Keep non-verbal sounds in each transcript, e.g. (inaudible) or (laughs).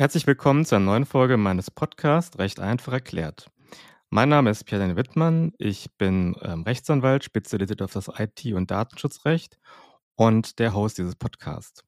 Herzlich willkommen zu einer neuen Folge meines Podcasts Recht einfach erklärt. Mein Name ist Pierre Wittmann. Ich bin ähm, Rechtsanwalt, spezialisiert auf das IT- und Datenschutzrecht und der Host dieses Podcasts.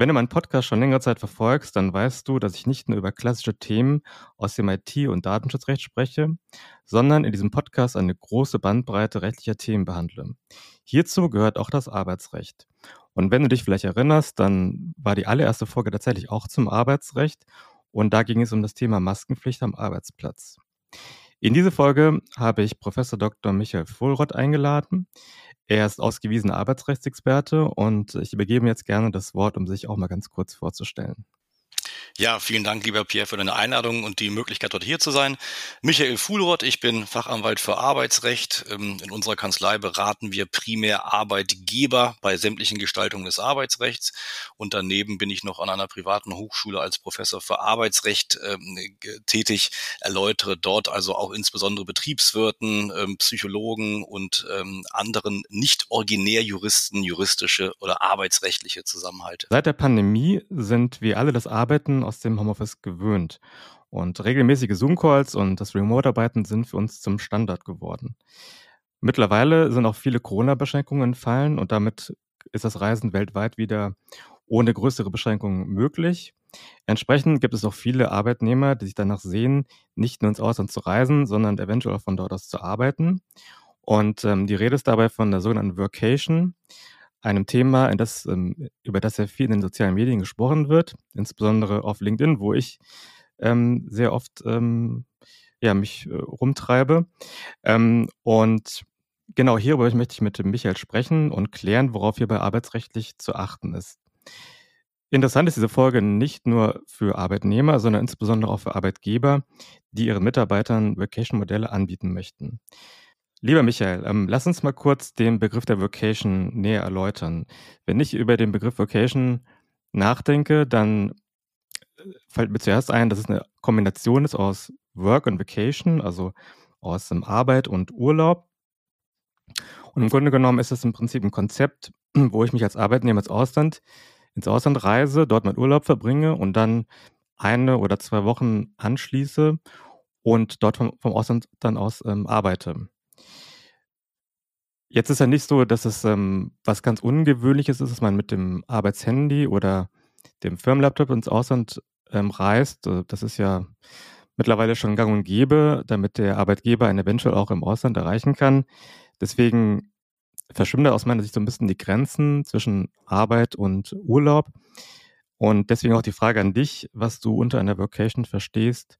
Wenn du meinen Podcast schon längere Zeit verfolgst, dann weißt du, dass ich nicht nur über klassische Themen aus dem IT- und Datenschutzrecht spreche, sondern in diesem Podcast eine große Bandbreite rechtlicher Themen behandle. Hierzu gehört auch das Arbeitsrecht. Und wenn du dich vielleicht erinnerst, dann war die allererste Folge tatsächlich auch zum Arbeitsrecht und da ging es um das Thema Maskenpflicht am Arbeitsplatz. In diese Folge habe ich Professor Dr. Michael Vohlrott eingeladen. Er ist ausgewiesener Arbeitsrechtsexperte und ich übergebe jetzt gerne das Wort, um sich auch mal ganz kurz vorzustellen. Ja, vielen Dank, lieber Pierre, für deine Einladung und die Möglichkeit, dort hier zu sein. Michael Fuhlroth, ich bin Fachanwalt für Arbeitsrecht. Ähm, in unserer Kanzlei beraten wir primär Arbeitgeber bei sämtlichen Gestaltungen des Arbeitsrechts. Und daneben bin ich noch an einer privaten Hochschule als Professor für Arbeitsrecht ähm, tätig, erläutere dort also auch insbesondere Betriebswirten, ähm, Psychologen und anderen nicht originär Juristen juristische oder arbeitsrechtliche Zusammenhalte. Seit der Pandemie sind wir alle das Arbeiten aus dem Homeoffice gewöhnt. Und regelmäßige Zoom-Calls und das Remote-Arbeiten sind für uns zum Standard geworden. Mittlerweile sind auch viele Corona-Beschränkungen entfallen und damit ist das Reisen weltweit wieder ohne größere Beschränkungen möglich. Entsprechend gibt es auch viele Arbeitnehmer, die sich danach sehen, nicht nur ins Ausland zu reisen, sondern eventuell auch von dort aus zu arbeiten. Und ähm, die Rede ist dabei von der sogenannten Workation einem Thema, in das, ähm, über das sehr viel in den sozialen Medien gesprochen wird, insbesondere auf LinkedIn, wo ich ähm, sehr oft ähm, ja, mich äh, rumtreibe. Und genau hierüber möchte ich mit Michael sprechen und klären, worauf hierbei arbeitsrechtlich zu achten ist. Interessant ist diese Folge nicht nur für Arbeitnehmer, sondern insbesondere auch für Arbeitgeber, die ihren Mitarbeitern Vacation-Modelle anbieten möchten. Lieber Michael, ähm, lass uns mal kurz den Begriff der Vocation näher erläutern. Wenn ich über den Begriff Vocation nachdenke, dann äh, fällt mir zuerst ein, dass es eine Kombination ist aus Work und Vacation, also aus ähm, Arbeit und Urlaub. Und im Grunde genommen ist es im Prinzip ein Konzept, wo ich mich als Arbeitnehmer ins Ausland, ins Ausland reise, dort meinen Urlaub verbringe und dann eine oder zwei Wochen anschließe und dort vom, vom Ausland dann aus ähm, arbeite. Jetzt ist ja nicht so, dass es ähm, was ganz Ungewöhnliches ist, dass man mit dem Arbeitshandy oder dem Firmenlaptop ins Ausland ähm, reist. Äh, das ist ja mittlerweile schon gang und gäbe, damit der Arbeitgeber einen eventuell auch im Ausland erreichen kann. Deswegen verschwimmen aus meiner Sicht so ein bisschen die Grenzen zwischen Arbeit und Urlaub. Und deswegen auch die Frage an dich, was du unter einer Vocation verstehst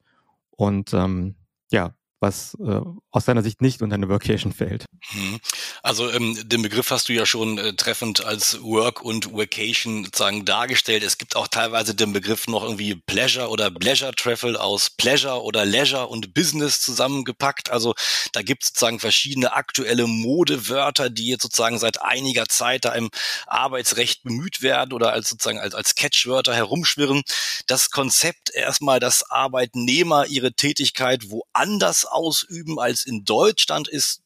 und ähm, ja, was äh, aus deiner Sicht nicht unter eine Workation fällt. Mhm. Also ähm, den Begriff hast du ja schon äh, treffend als Work und Vacation sozusagen dargestellt. Es gibt auch teilweise den Begriff noch irgendwie Pleasure oder Pleasure Travel aus Pleasure oder Leisure und Business zusammengepackt. Also da gibt es sozusagen verschiedene aktuelle Modewörter, die jetzt sozusagen seit einiger Zeit da im Arbeitsrecht bemüht werden oder als sozusagen als, als Catchwörter herumschwirren. Das Konzept erstmal, dass Arbeitnehmer ihre Tätigkeit woanders ausüben als in Deutschland ist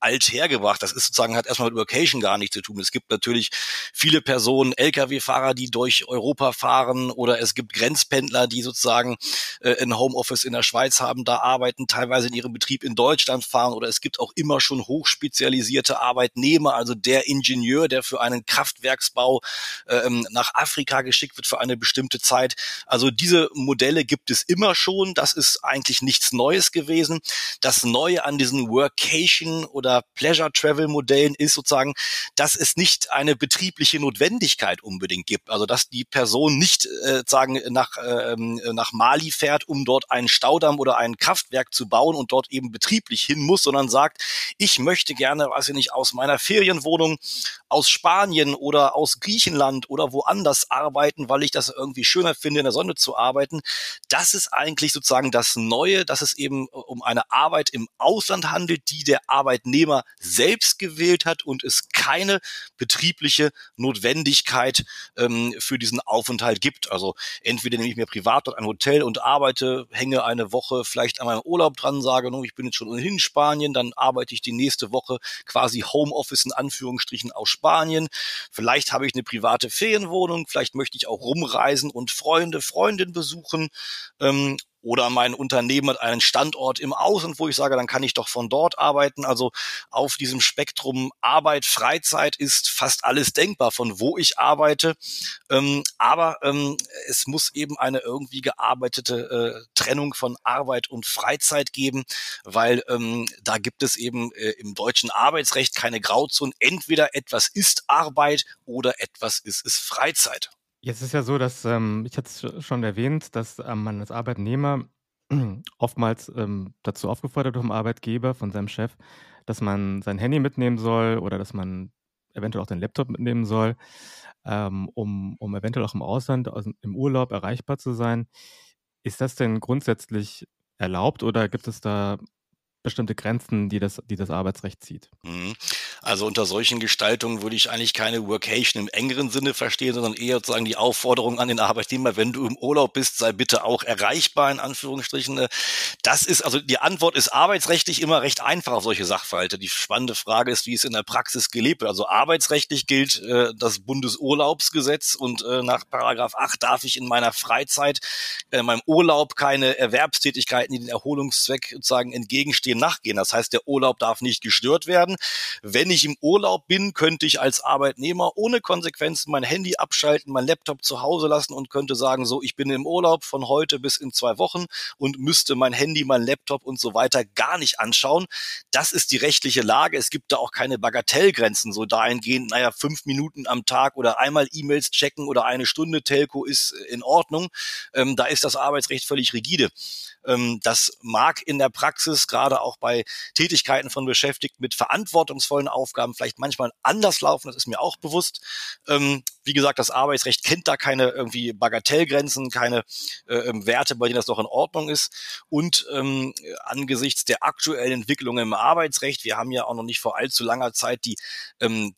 alt hergebracht. Das ist sozusagen, hat erstmal mit Workation gar nichts zu tun. Es gibt natürlich viele Personen, Lkw-Fahrer, die durch Europa fahren oder es gibt Grenzpendler, die sozusagen äh, ein Homeoffice in der Schweiz haben, da arbeiten, teilweise in ihrem Betrieb in Deutschland fahren oder es gibt auch immer schon hochspezialisierte Arbeitnehmer, also der Ingenieur, der für einen Kraftwerksbau äh, nach Afrika geschickt wird für eine bestimmte Zeit. Also diese Modelle gibt es immer schon. Das ist eigentlich nichts Neues gewesen. Das Neue an diesen Workation oder Pleasure Travel Modellen ist sozusagen, dass es nicht eine betriebliche Notwendigkeit unbedingt gibt. Also dass die Person nicht äh, sagen nach äh, nach Mali fährt, um dort einen Staudamm oder ein Kraftwerk zu bauen und dort eben betrieblich hin muss, sondern sagt, ich möchte gerne, weiß ich nicht, aus meiner Ferienwohnung aus Spanien oder aus Griechenland oder woanders arbeiten, weil ich das irgendwie schöner finde, in der Sonne zu arbeiten. Das ist eigentlich sozusagen das Neue, dass es eben äh, um eine Arbeit im Ausland handelt, die der Arbeit Arbeitnehmer selbst gewählt hat und es keine betriebliche Notwendigkeit ähm, für diesen Aufenthalt gibt. Also entweder nehme ich mir privat dort ein Hotel und arbeite, hänge eine Woche vielleicht an meinem Urlaub dran, sage, nun, ich bin jetzt schon ohnehin in Spanien, dann arbeite ich die nächste Woche quasi Homeoffice in Anführungsstrichen aus Spanien. Vielleicht habe ich eine private Ferienwohnung, vielleicht möchte ich auch rumreisen und Freunde, Freundinnen besuchen. Ähm, oder mein Unternehmen hat einen Standort im Ausland, wo ich sage, dann kann ich doch von dort arbeiten. Also auf diesem Spektrum Arbeit, Freizeit ist fast alles denkbar, von wo ich arbeite. Ähm, aber ähm, es muss eben eine irgendwie gearbeitete äh, Trennung von Arbeit und Freizeit geben, weil ähm, da gibt es eben äh, im deutschen Arbeitsrecht keine Grauzone. Entweder etwas ist Arbeit oder etwas ist, ist Freizeit. Jetzt ist ja so, dass ähm, ich hatte es schon erwähnt, dass ähm, man als Arbeitnehmer (clears throat) oftmals ähm, dazu aufgefordert vom Arbeitgeber, von seinem Chef, dass man sein Handy mitnehmen soll oder dass man eventuell auch den Laptop mitnehmen soll, ähm, um, um eventuell auch im Ausland, also im Urlaub erreichbar zu sein. Ist das denn grundsätzlich erlaubt oder gibt es da bestimmte Grenzen, die das, die das Arbeitsrecht zieht. Also unter solchen Gestaltungen würde ich eigentlich keine Workation im engeren Sinne verstehen, sondern eher sozusagen die Aufforderung an den Arbeitnehmer, wenn du im Urlaub bist, sei bitte auch erreichbar, in Anführungsstrichen. Das ist, also die Antwort ist arbeitsrechtlich immer recht einfach auf solche Sachverhalte. Die spannende Frage ist, wie es in der Praxis gelebt wird. Also arbeitsrechtlich gilt äh, das Bundesurlaubsgesetz und äh, nach Paragraph 8 darf ich in meiner Freizeit, äh, in meinem Urlaub keine Erwerbstätigkeiten, die den Erholungszweck sozusagen entgegenstehen, nachgehen. Das heißt, der Urlaub darf nicht gestört werden. Wenn ich im Urlaub bin, könnte ich als Arbeitnehmer ohne Konsequenzen mein Handy abschalten, mein Laptop zu Hause lassen und könnte sagen, so, ich bin im Urlaub von heute bis in zwei Wochen und müsste mein Handy, mein Laptop und so weiter gar nicht anschauen. Das ist die rechtliche Lage. Es gibt da auch keine Bagatellgrenzen, so dahingehend, naja, fünf Minuten am Tag oder einmal E-Mails checken oder eine Stunde Telco ist in Ordnung. Ähm, da ist das Arbeitsrecht völlig rigide. Ähm, das mag in der Praxis gerade auch bei Tätigkeiten von Beschäftigten mit verantwortungsvollen Aufgaben vielleicht manchmal anders laufen, das ist mir auch bewusst. Ähm, wie gesagt, das Arbeitsrecht kennt da keine irgendwie Bagatellgrenzen, keine äh, ähm, Werte, bei denen das noch in Ordnung ist. Und angesichts der aktuellen Entwicklungen im Arbeitsrecht, wir haben ja auch noch nicht vor allzu langer Zeit die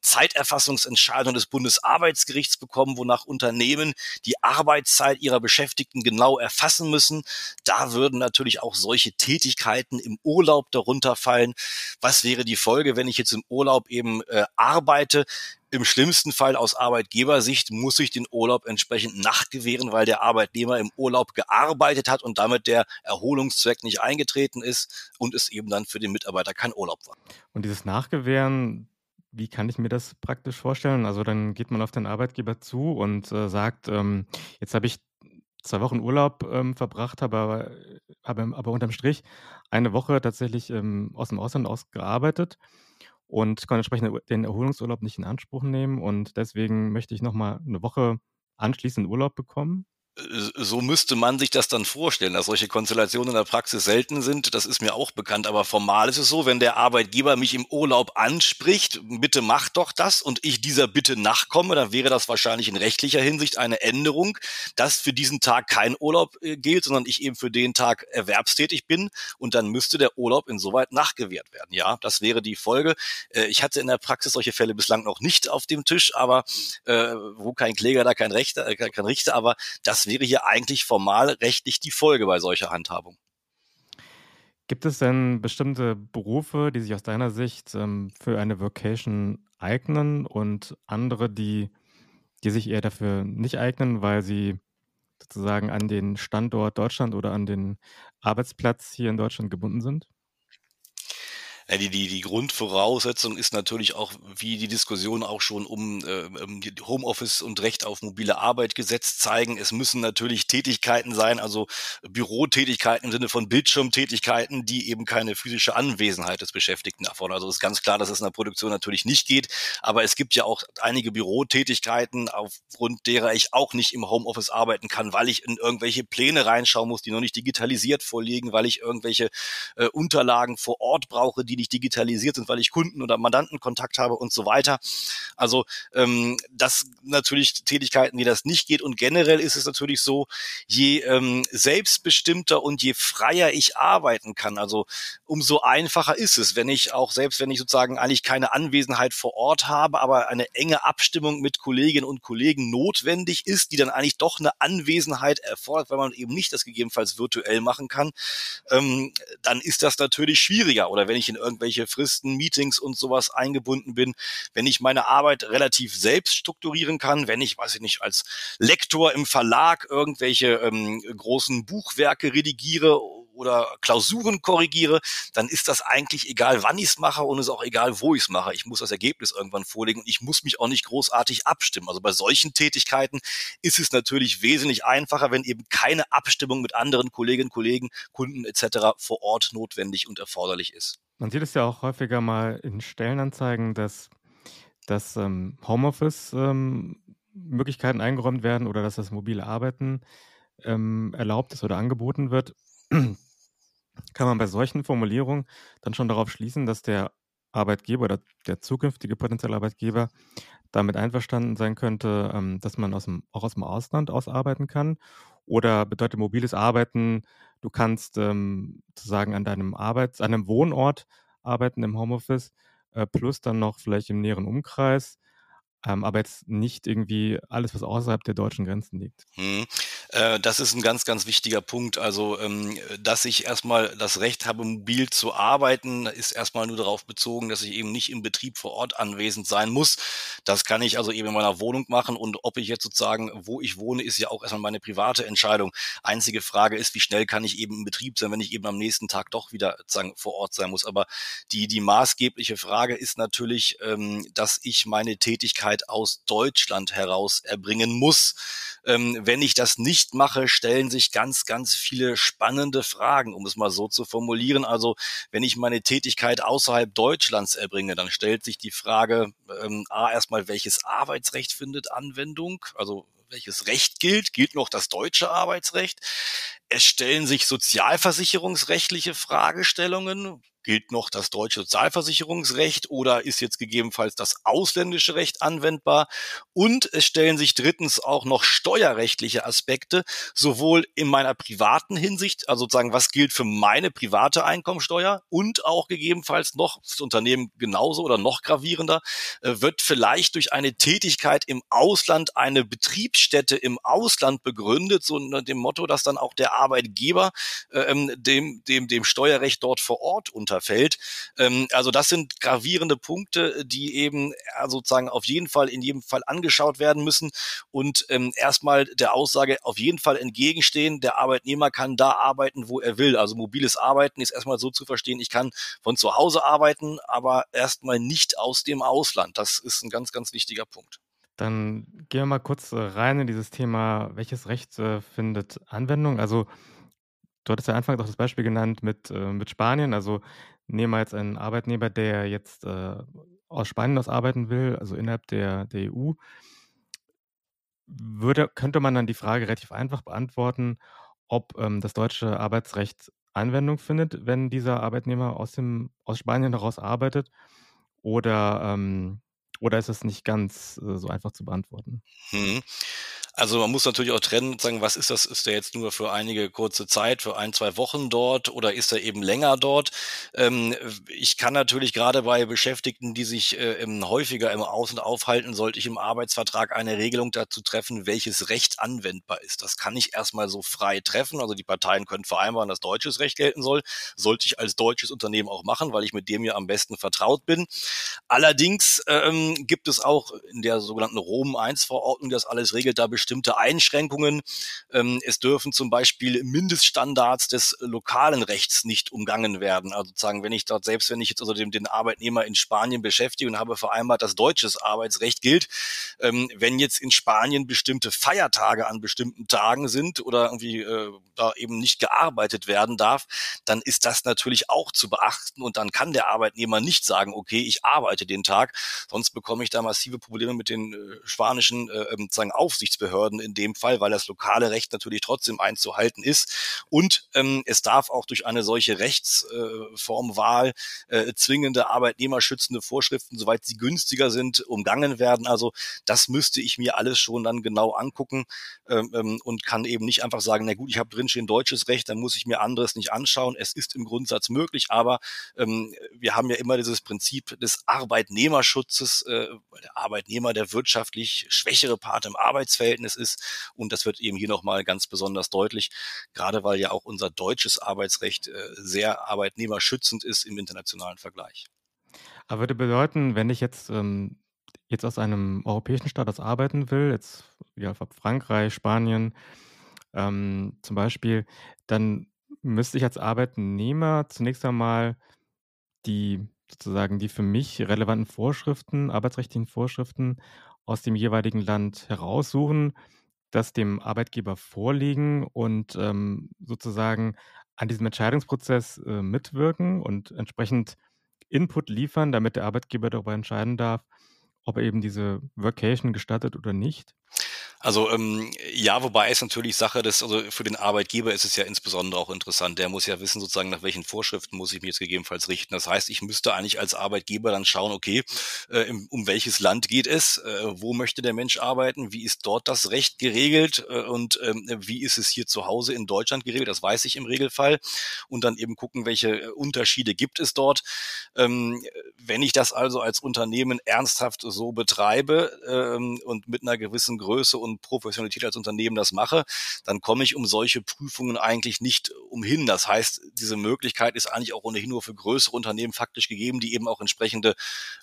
Zeiterfassungsentscheidung des Bundesarbeitsgerichts bekommen, wonach Unternehmen die Arbeitszeit ihrer Beschäftigten genau erfassen müssen. Da würden natürlich auch solche Tätigkeiten im Urlaub darunter fallen. Was wäre die Folge, wenn ich jetzt im Urlaub eben äh, arbeite? Im schlimmsten Fall aus Arbeitgebersicht muss ich den Urlaub entsprechend nachgewähren, weil der Arbeitnehmer im Urlaub gearbeitet hat und damit der Erholungszweck nicht eingetreten ist und es eben dann für den Mitarbeiter kein Urlaub war. Und dieses Nachgewähren, wie kann ich mir das praktisch vorstellen? Also dann geht man auf den Arbeitgeber zu und äh, sagt, ähm, jetzt habe ich zwei Wochen Urlaub ähm, verbracht, habe aber, habe aber unterm Strich eine Woche tatsächlich ähm, aus dem Ausland aus gearbeitet und kann entsprechend den Erholungsurlaub nicht in Anspruch nehmen. Und deswegen möchte ich nochmal eine Woche anschließend Urlaub bekommen so müsste man sich das dann vorstellen, dass solche Konstellationen in der Praxis selten sind. Das ist mir auch bekannt. Aber formal ist es so, wenn der Arbeitgeber mich im Urlaub anspricht, bitte mach doch das und ich dieser Bitte nachkomme, dann wäre das wahrscheinlich in rechtlicher Hinsicht eine Änderung, dass für diesen Tag kein Urlaub äh, gilt, sondern ich eben für den Tag erwerbstätig bin und dann müsste der Urlaub insoweit nachgewehrt werden. Ja, das wäre die Folge. Äh, ich hatte in der Praxis solche Fälle bislang noch nicht auf dem Tisch, aber äh, wo kein Kläger, da kein Richter, kein Richter, aber das wäre hier eigentlich formal rechtlich die Folge bei solcher Handhabung. Gibt es denn bestimmte Berufe, die sich aus deiner Sicht ähm, für eine Vocation eignen und andere, die, die sich eher dafür nicht eignen, weil sie sozusagen an den Standort Deutschland oder an den Arbeitsplatz hier in Deutschland gebunden sind? Ja, die, die, die Grundvoraussetzung ist natürlich auch, wie die Diskussion auch schon um äh, Homeoffice und Recht auf mobile Arbeit Gesetz zeigen. Es müssen natürlich Tätigkeiten sein, also Bürotätigkeiten im Sinne von Bildschirmtätigkeiten, die eben keine physische Anwesenheit des Beschäftigten erfordern. Also ist ganz klar, dass es in der Produktion natürlich nicht geht. Aber es gibt ja auch einige Bürotätigkeiten, aufgrund derer ich auch nicht im Homeoffice arbeiten kann, weil ich in irgendwelche Pläne reinschauen muss, die noch nicht digitalisiert vorliegen, weil ich irgendwelche äh, Unterlagen vor Ort brauche, die die nicht digitalisiert sind, weil ich Kunden oder Mandantenkontakt habe und so weiter. Also ähm, das natürlich Tätigkeiten, die das nicht geht. Und generell ist es natürlich so, je ähm, selbstbestimmter und je freier ich arbeiten kann, also umso einfacher ist es, wenn ich auch selbst, wenn ich sozusagen eigentlich keine Anwesenheit vor Ort habe, aber eine enge Abstimmung mit Kolleginnen und Kollegen notwendig ist, die dann eigentlich doch eine Anwesenheit erfordert, weil man eben nicht das gegebenenfalls virtuell machen kann, ähm, dann ist das natürlich schwieriger. Oder wenn ich in irgendwelche Fristen, Meetings und sowas eingebunden bin, wenn ich meine Arbeit relativ selbst strukturieren kann, wenn ich, weiß ich nicht, als Lektor im Verlag irgendwelche ähm, großen Buchwerke redigiere oder Klausuren korrigiere, dann ist das eigentlich egal, wann ich es mache und es ist auch egal, wo ich es mache. Ich muss das Ergebnis irgendwann vorlegen und ich muss mich auch nicht großartig abstimmen. Also bei solchen Tätigkeiten ist es natürlich wesentlich einfacher, wenn eben keine Abstimmung mit anderen Kolleginnen, Kollegen, Kunden etc. vor Ort notwendig und erforderlich ist. Man sieht es ja auch häufiger mal in Stellenanzeigen, dass, dass ähm, Homeoffice ähm, Möglichkeiten eingeräumt werden oder dass das mobile Arbeiten ähm, erlaubt ist oder angeboten wird kann man bei solchen Formulierungen dann schon darauf schließen, dass der Arbeitgeber oder der zukünftige potenzielle Arbeitgeber damit einverstanden sein könnte, ähm, dass man aus dem, auch aus dem Ausland aus arbeiten kann? Oder bedeutet mobiles Arbeiten, du kannst ähm, sozusagen an deinem Arbeits-, an einem Wohnort arbeiten im Homeoffice, äh, plus dann noch vielleicht im näheren Umkreis ähm, aber jetzt nicht irgendwie alles, was außerhalb der deutschen Grenzen liegt. Hm. Äh, das ist ein ganz, ganz wichtiger Punkt. Also, ähm, dass ich erstmal das Recht habe, mobil zu arbeiten, ist erstmal nur darauf bezogen, dass ich eben nicht im Betrieb vor Ort anwesend sein muss. Das kann ich also eben in meiner Wohnung machen und ob ich jetzt sozusagen, wo ich wohne, ist ja auch erstmal meine private Entscheidung. Einzige Frage ist, wie schnell kann ich eben im Betrieb sein, wenn ich eben am nächsten Tag doch wieder sozusagen vor Ort sein muss. Aber die, die maßgebliche Frage ist natürlich, ähm, dass ich meine Tätigkeit Tätigkeit aus Deutschland heraus erbringen muss. Ähm, wenn ich das nicht mache, stellen sich ganz, ganz viele spannende Fragen, um es mal so zu formulieren. Also wenn ich meine Tätigkeit außerhalb Deutschlands erbringe, dann stellt sich die Frage, ähm, a, erstmal, welches Arbeitsrecht findet Anwendung? Also welches Recht gilt? Gilt noch das deutsche Arbeitsrecht? Es stellen sich sozialversicherungsrechtliche Fragestellungen gilt noch das deutsche Sozialversicherungsrecht oder ist jetzt gegebenenfalls das ausländische Recht anwendbar? Und es stellen sich drittens auch noch steuerrechtliche Aspekte, sowohl in meiner privaten Hinsicht, also sozusagen, was gilt für meine private Einkommensteuer und auch gegebenenfalls noch das Unternehmen genauso oder noch gravierender, äh, wird vielleicht durch eine Tätigkeit im Ausland eine Betriebsstätte im Ausland begründet, so unter dem Motto, dass dann auch der Arbeitgeber äh, ähm, dem, dem, dem Steuerrecht dort vor Ort unter runterfällt. Ähm, also das sind gravierende Punkte, die eben sozusagen auf jeden Fall in jedem Fall angeschaut werden müssen und ähm, erstmal der Aussage auf jeden Fall entgegenstehen, der Arbeitnehmer kann da arbeiten, wo er will. Also mobiles Arbeiten ist erstmal so zu verstehen, ich kann von zu Hause arbeiten, aber erstmal nicht aus dem Ausland. Das ist ein ganz, ganz wichtiger Punkt. Dann gehen wir mal kurz äh, rein in dieses Thema, welches Recht äh, findet Anwendung? Also Du hattest ja Anfang auch das Beispiel genannt mit, äh, mit Spanien. Also nehmen wir jetzt einen Arbeitnehmer, der jetzt äh, aus Spanien aus arbeiten will, also innerhalb der, der EU. Würde, könnte man dann die Frage relativ einfach beantworten, ob ähm, das deutsche Arbeitsrecht Anwendung findet, wenn dieser Arbeitnehmer aus, dem, aus Spanien heraus arbeitet? Oder, ähm, oder ist es nicht ganz äh, so einfach zu beantworten? Hm. Also man muss natürlich auch trennen, sagen, was ist das? Ist der jetzt nur für einige kurze Zeit, für ein, zwei Wochen dort oder ist er eben länger dort? Ähm, ich kann natürlich gerade bei Beschäftigten, die sich äh, häufiger im Außen aufhalten, sollte ich im Arbeitsvertrag eine Regelung dazu treffen, welches Recht anwendbar ist. Das kann ich erstmal so frei treffen. Also die Parteien können vereinbaren, dass deutsches Recht gelten soll. Sollte ich als deutsches Unternehmen auch machen, weil ich mit dem ja am besten vertraut bin. Allerdings ähm, gibt es auch in der sogenannten Rom I-Verordnung, das alles regelt, da bestimmte Einschränkungen. Ähm, es dürfen zum Beispiel Mindeststandards des lokalen Rechts nicht umgangen werden. Also sozusagen, wenn ich dort, selbst wenn ich jetzt also den, Arbeitnehmer in Spanien beschäftige und habe vereinbart, dass deutsches Arbeitsrecht gilt, ähm, wenn jetzt in Spanien bestimmte Feiertage an bestimmten Tagen sind oder irgendwie äh, da eben nicht gearbeitet werden darf, dann ist das natürlich auch zu beachten und dann kann der Arbeitnehmer nicht sagen, okay, ich arbeite den Tag, sonst bekomme ich da massive Probleme mit den äh, spanischen äh, ähm, sagen Aufsichtsbehörden Behörden in dem Fall, weil das lokale Recht natürlich trotzdem einzuhalten ist. Und ähm, es darf auch durch eine solche Rechtsformwahl äh, äh, zwingende arbeitnehmerschützende Vorschriften, soweit sie günstiger sind, umgangen werden. Also das müsste ich mir alles schon dann genau angucken ähm, ähm und kann eben nicht einfach sagen, na gut, ich habe drinstehen deutsches Recht, dann muss ich mir anderes nicht anschauen. Es ist im Grundsatz möglich, aber ähm, wir haben ja immer dieses Prinzip des Arbeitnehmerschutzes, äh, der Arbeitnehmer der wirtschaftlich schwächere Part im Arbeitsverhältnis ist. Und das wird eben hier nochmal ganz besonders deutlich, gerade weil ja auch unser deutsches Arbeitsrecht äh, sehr arbeitnehmerschützend ist im internationalen Vergleich. Aber würde bedeuten, wenn ich jetzt ähm, jetzt aus einem europäischen Staat aus arbeiten will, jetzt ja, Frankreich, Spanien ähm, zum Beispiel, dann müsste ich als Arbeitnehmer zunächst einmal die sozusagen die für mich relevanten Vorschriften, arbeitsrechtlichen Vorschriften aus dem jeweiligen Land heraussuchen, das dem Arbeitgeber vorlegen und ähm, sozusagen an diesem Entscheidungsprozess äh, mitwirken und entsprechend Input liefern, damit der Arbeitgeber darüber entscheiden darf, ob er eben diese Workation gestattet oder nicht? Also ähm, ja, wobei es natürlich Sache des, also für den Arbeitgeber ist es ja insbesondere auch interessant. Der muss ja wissen, sozusagen, nach welchen Vorschriften muss ich mich jetzt gegebenenfalls richten. Das heißt, ich müsste eigentlich als Arbeitgeber dann schauen, okay, äh, um welches Land geht es, äh, wo möchte der Mensch arbeiten, wie ist dort das Recht geregelt äh, und ähm, wie ist es hier zu Hause in Deutschland geregelt, das weiß ich im Regelfall. Und dann eben gucken, welche äh, Unterschiede gibt es dort. Ähm, wenn ich das also als Unternehmen ernsthaft so betreibe ähm, und mit einer gewissen Größe und Professionalität als Unternehmen das mache, dann komme ich um solche Prüfungen eigentlich nicht umhin. Das heißt, diese Möglichkeit ist eigentlich auch ohnehin nur für größere Unternehmen faktisch gegeben, die eben auch entsprechende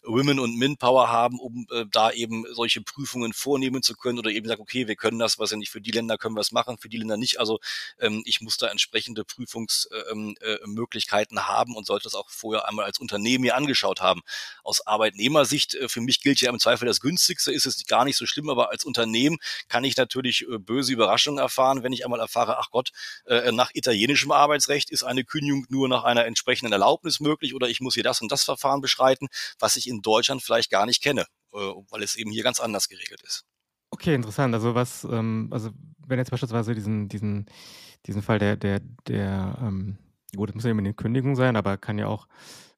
Women- und Min-Power haben, um äh, da eben solche Prüfungen vornehmen zu können oder eben sagen, okay, wir können das, was ja nicht für die Länder können wir es machen, für die Länder nicht. Also ähm, ich muss da entsprechende Prüfungsmöglichkeiten äh, äh, haben und sollte das auch vorher einmal als Unternehmen mir angeschaut haben. Aus Arbeitnehmersicht, äh, für mich gilt ja im Zweifel das günstigste, ist es gar nicht so schlimm, aber als Unternehmen kann ich natürlich äh, böse Überraschungen erfahren, wenn ich einmal erfahre, ach Gott, äh, nach italienischem Arbeitsrecht ist eine Kündigung nur nach einer entsprechenden Erlaubnis möglich oder ich muss hier das und das Verfahren beschreiten, was ich in Deutschland vielleicht gar nicht kenne, äh, weil es eben hier ganz anders geregelt ist. Okay, interessant. Also was, ähm, also wenn jetzt beispielsweise diesen, diesen, diesen Fall der, der, der, ähm, gut, das muss ja immer eine Kündigung sein, aber kann ja auch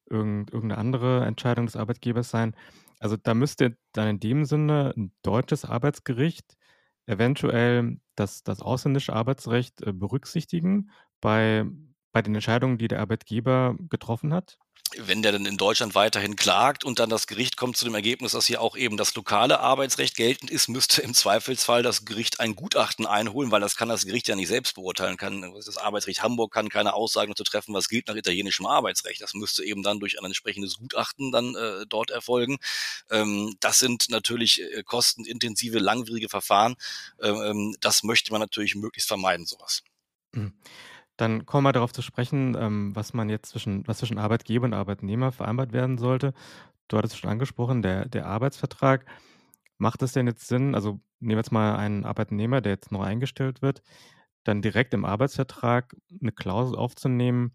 irgendeine andere Entscheidung des Arbeitgebers sein. Also da müsste dann in dem Sinne ein deutsches Arbeitsgericht eventuell das das ausländische Arbeitsrecht, äh, berücksichtigen bei bei den Entscheidungen, die der Arbeitgeber getroffen hat? wenn der dann in Deutschland weiterhin klagt und dann das Gericht kommt zu dem Ergebnis, dass hier auch eben das lokale Arbeitsrecht geltend ist, müsste im Zweifelsfall das Gericht ein Gutachten einholen, weil das kann das Gericht ja nicht selbst beurteilen. Kann, das Arbeitsrecht Hamburg kann keine Aussagen dazu treffen, was gilt nach italienischem Arbeitsrecht. Das müsste eben dann durch ein entsprechendes Gutachten dann äh, dort erfolgen. Ähm, das sind natürlich äh, kostenintensive, langwierige Verfahren. Ähm, ähm, das möchte man natürlich möglichst vermeiden, sowas. Mhm. Dann kommen wir darauf zu sprechen, ähm, was man jetzt zwischen was zwischen Arbeitgeber und Arbeitnehmer vereinbart werden sollte. Du hattest schon angesprochen, der der Arbeitsvertrag. Macht es denn jetzt Sinn also, nehmen wir jetzt mal einen Arbeitnehmer, der jetzt neu eingestellt wird, dann direkt im Arbeitsvertrag eine Klausel aufzunehmen,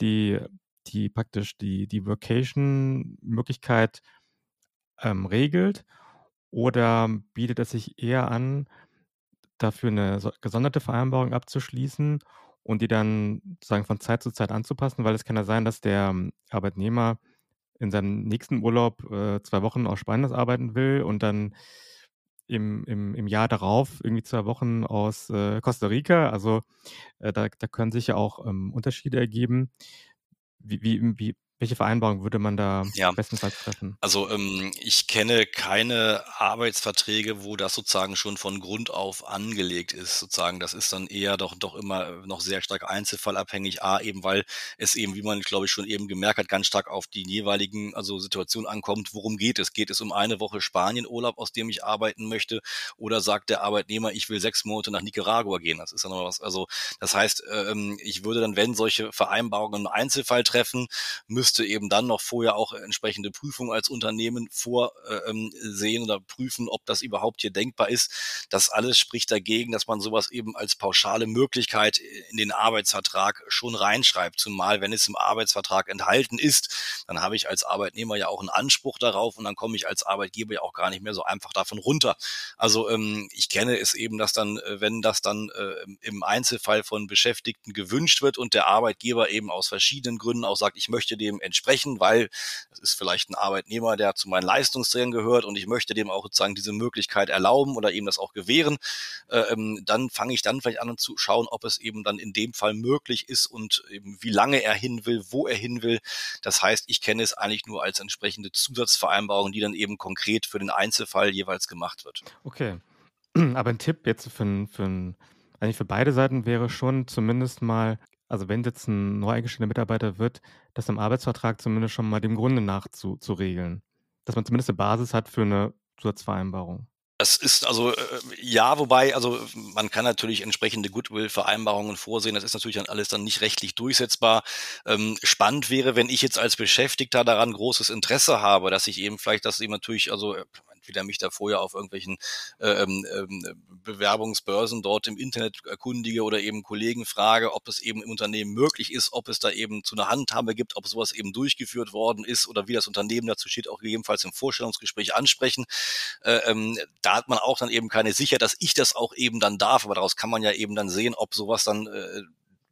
die die praktisch die die Workation-Möglichkeit, ähm, regelt? Oder bietet es sich eher an, dafür eine gesonderte Vereinbarung abzuschließen und die dann sozusagen von Zeit zu Zeit anzupassen, weil es kann ja sein, dass der ähm, Arbeitnehmer in seinem nächsten Urlaub äh, 2 Wochen aus Spanien arbeiten will und dann im im im Jahr darauf irgendwie zwei Wochen aus, äh, Costa Rica. Also, äh, da da können sich ja auch, ähm, Unterschiede ergeben. Wie wie wie welche Vereinbarung würde man da Ja. bestenfalls treffen? Also, ähm, ich kenne keine Arbeitsverträge, wo das sozusagen schon von Grund auf angelegt ist, sozusagen. Das ist dann eher doch doch immer noch sehr stark einzelfallabhängig. A, eben weil es eben, wie man, glaube ich, schon eben gemerkt hat, ganz stark auf die jeweiligen, also Situationen ankommt. Worum geht es? Geht es um eine Woche Spanienurlaub, aus dem ich arbeiten möchte? Oder sagt der Arbeitnehmer, ich will sechs Monate nach Nicaragua gehen? Das ist dann noch was. Also, das heißt, ähm, ich würde dann, wenn solche Vereinbarungen im Einzelfall treffen, müsste müsste eben dann noch vorher auch entsprechende Prüfungen als Unternehmen vorsehen ähm, oder prüfen, ob das überhaupt hier denkbar ist. Das alles spricht dagegen, dass man sowas eben als pauschale Möglichkeit in den Arbeitsvertrag schon reinschreibt. Zumal, wenn es im Arbeitsvertrag enthalten ist, dann habe ich als Arbeitnehmer ja auch einen Anspruch darauf und dann komme ich als Arbeitgeber ja auch gar nicht mehr so einfach davon runter. Also ähm, ich kenne es eben, dass dann, äh, wenn das dann äh, im Einzelfall von Beschäftigten gewünscht wird und der Arbeitgeber eben aus verschiedenen Gründen auch sagt, ich möchte dem entsprechen, weil es ist vielleicht ein Arbeitnehmer, der zu meinen Leistungsträgern gehört und ich möchte dem auch sozusagen diese Möglichkeit erlauben oder ihm das auch gewähren, äh, ähm, dann fange ich dann vielleicht an zu schauen, ob es eben dann in dem Fall möglich ist und eben wie lange er hin will, wo er hin will. Das heißt, ich kenne es eigentlich nur als entsprechende Zusatzvereinbarung, die dann eben konkret für den Einzelfall jeweils gemacht wird. Okay. (clears throat) Aber ein Tipp jetzt für, für, eigentlich für beide Seiten wäre schon zumindest mal, also wenn jetzt ein neu eingestellter Mitarbeiter wird, das im Arbeitsvertrag zumindest schon mal dem Grunde nach zu, zu regeln. Dass man zumindest eine Basis hat für eine Zusatzvereinbarung. Das ist also äh, ja, wobei, also man kann natürlich entsprechende Goodwill-Vereinbarungen vorsehen. Das ist natürlich dann alles dann nicht rechtlich durchsetzbar. Ähm, spannend wäre, wenn ich jetzt als Beschäftigter daran großes Interesse habe, dass ich eben vielleicht, dass eben natürlich, also äh, entweder mich da vorher auf irgendwelchen äh, ähm, ähm, Bewerbungsbörsen dort im Internet erkundige oder eben Kollegen frage, ob es eben im Unternehmen möglich ist, ob es da eben zu einer Handhabe gibt, ob sowas eben durchgeführt worden ist oder wie das Unternehmen dazu steht, auch gegebenenfalls im Vorstellungsgespräch ansprechen. Äh, ähm, da hat man auch dann eben keine Sicherheit, dass ich das auch eben dann darf, aber daraus kann man ja eben dann sehen, ob sowas dann äh,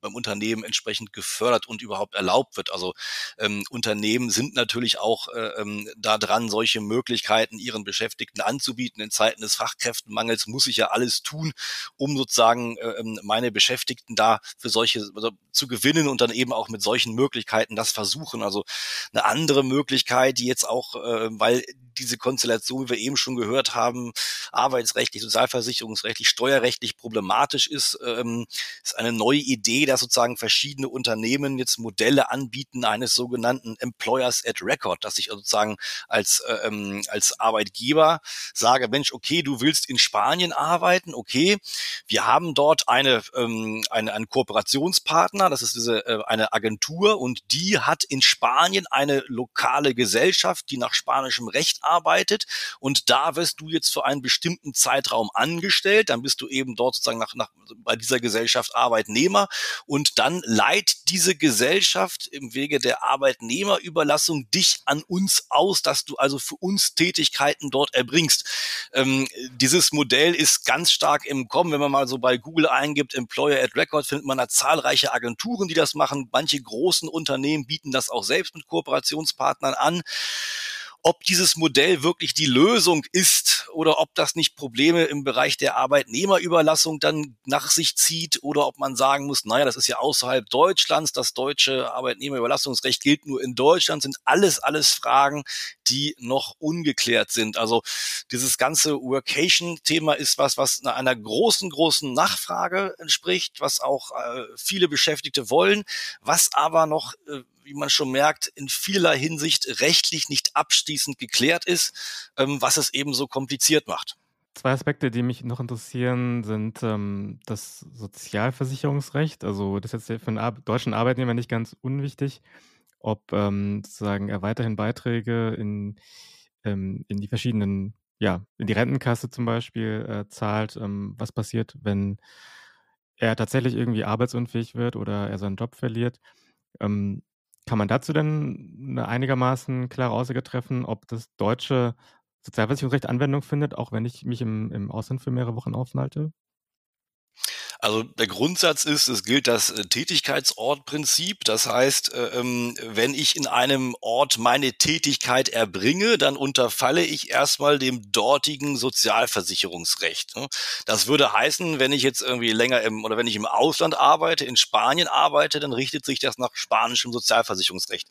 beim Unternehmen entsprechend gefördert und überhaupt erlaubt wird. Also ähm, Unternehmen sind natürlich auch äh, ähm, da dran, solche Möglichkeiten ihren Beschäftigten anzubieten. In Zeiten des Fachkräftenmangels muss ich ja alles tun, um sozusagen äh, ähm, meine Beschäftigten da für solche also zu gewinnen und dann eben auch mit solchen Möglichkeiten das versuchen. Also eine andere Möglichkeit, die jetzt auch, äh, weil diese Konstellation, wie wir eben schon gehört haben, arbeitsrechtlich, sozialversicherungsrechtlich, steuerrechtlich problematisch ist, ähm, ist eine neue Idee, dass sozusagen verschiedene Unternehmen jetzt Modelle anbieten eines sogenannten Employers at Record, dass ich sozusagen als, äh, ähm, als Arbeitgeber sage, Mensch, okay, du willst in Spanien arbeiten, okay, wir haben dort eine, ähm, eine, einen Kooperationspartner, das ist diese, äh, eine Agentur und die hat in Spanien eine lokale Gesellschaft, die nach spanischem Recht arbeitet und da wirst du jetzt für einen bestimmten Zeitraum angestellt, dann bist du eben dort sozusagen nach, nach bei dieser Gesellschaft Arbeitnehmer und dann leiht diese Gesellschaft im Wege der Arbeitnehmerüberlassung dich an uns aus, dass du also für uns Tätigkeiten dort erbringst. Ähm, dieses Modell ist ganz stark im Kommen. Wenn man mal so bei Google eingibt, Employer at Record, findet man da zahlreiche Agenturen, die das machen. Manche großen Unternehmen bieten das auch selbst mit Kooperationspartnern an. Ob dieses Modell wirklich die Lösung ist oder ob das nicht Probleme im Bereich der Arbeitnehmerüberlassung dann nach sich zieht oder ob man sagen muss, naja, das ist ja außerhalb Deutschlands, das deutsche Arbeitnehmerüberlassungsrecht gilt nur in Deutschland, sind alles, alles Fragen, die noch ungeklärt sind. Also dieses ganze Workation-Thema ist was, was einer großen, großen Nachfrage entspricht, was auch äh, viele Beschäftigte wollen, was aber noch äh, wie man schon merkt, in vieler Hinsicht rechtlich nicht abschließend geklärt ist, ähm, was es eben so kompliziert macht. Zwei Aspekte, die mich noch interessieren, sind ähm, das Sozialversicherungsrecht. Also das ist jetzt für einen Ar deutschen Arbeitnehmer nicht ganz unwichtig, ob ähm, sozusagen er weiterhin Beiträge in, ähm, in die verschiedenen, ja, in die Rentenkasse zum Beispiel äh, zahlt. Ähm, was passiert, wenn er tatsächlich irgendwie arbeitsunfähig wird oder er seinen Job verliert? Ähm, kann man dazu denn eine einigermaßen klare Aussage treffen, ob das deutsche Sozialversicherungsrecht Anwendung findet, auch wenn ich mich im im Ausland für mehrere Wochen aufhalte? Also der Grundsatz ist, es gilt das äh, Tätigkeitsortprinzip. Das heißt, äh, ähm, wenn ich in einem Ort meine Tätigkeit erbringe, dann unterfalle ich erstmal dem dortigen Sozialversicherungsrecht. Ne? Das würde heißen, wenn ich jetzt irgendwie länger im oder wenn ich im Ausland arbeite, in Spanien arbeite, dann richtet sich das nach spanischem Sozialversicherungsrecht.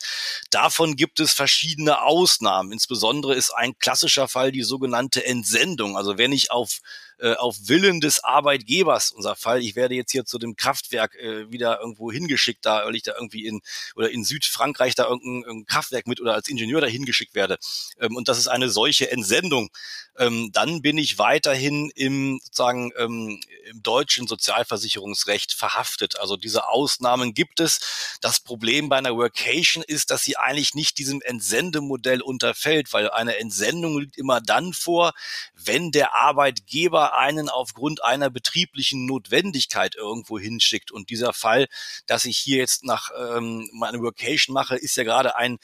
Davon gibt es verschiedene Ausnahmen. Insbesondere ist ein klassischer Fall die sogenannte Entsendung. Also wenn ich auf äh, auf Willen des Arbeitgebers. Unser Fall, ich werde jetzt hier zu dem Kraftwerk äh, wieder irgendwo hingeschickt, da weil ich da irgendwie in oder in Südfrankreich da irgendein, irgendein Kraftwerk mit oder als Ingenieur da hingeschickt werde. Ähm, und das ist eine solche Entsendung. Ähm, dann bin ich weiterhin im sozusagen ähm, im deutschen Sozialversicherungsrecht verhaftet. Also diese Ausnahmen gibt es. Das Problem bei einer Workation ist, dass sie eigentlich nicht diesem Entsendemodell unterfällt, weil eine Entsendung liegt immer dann vor, wenn der Arbeitgeber einen aufgrund einer betrieblichen Notwendigkeit irgendwo hinschickt. Und dieser Fall, dass ich hier jetzt nach ähm, meiner Workation mache, ist ja gerade ein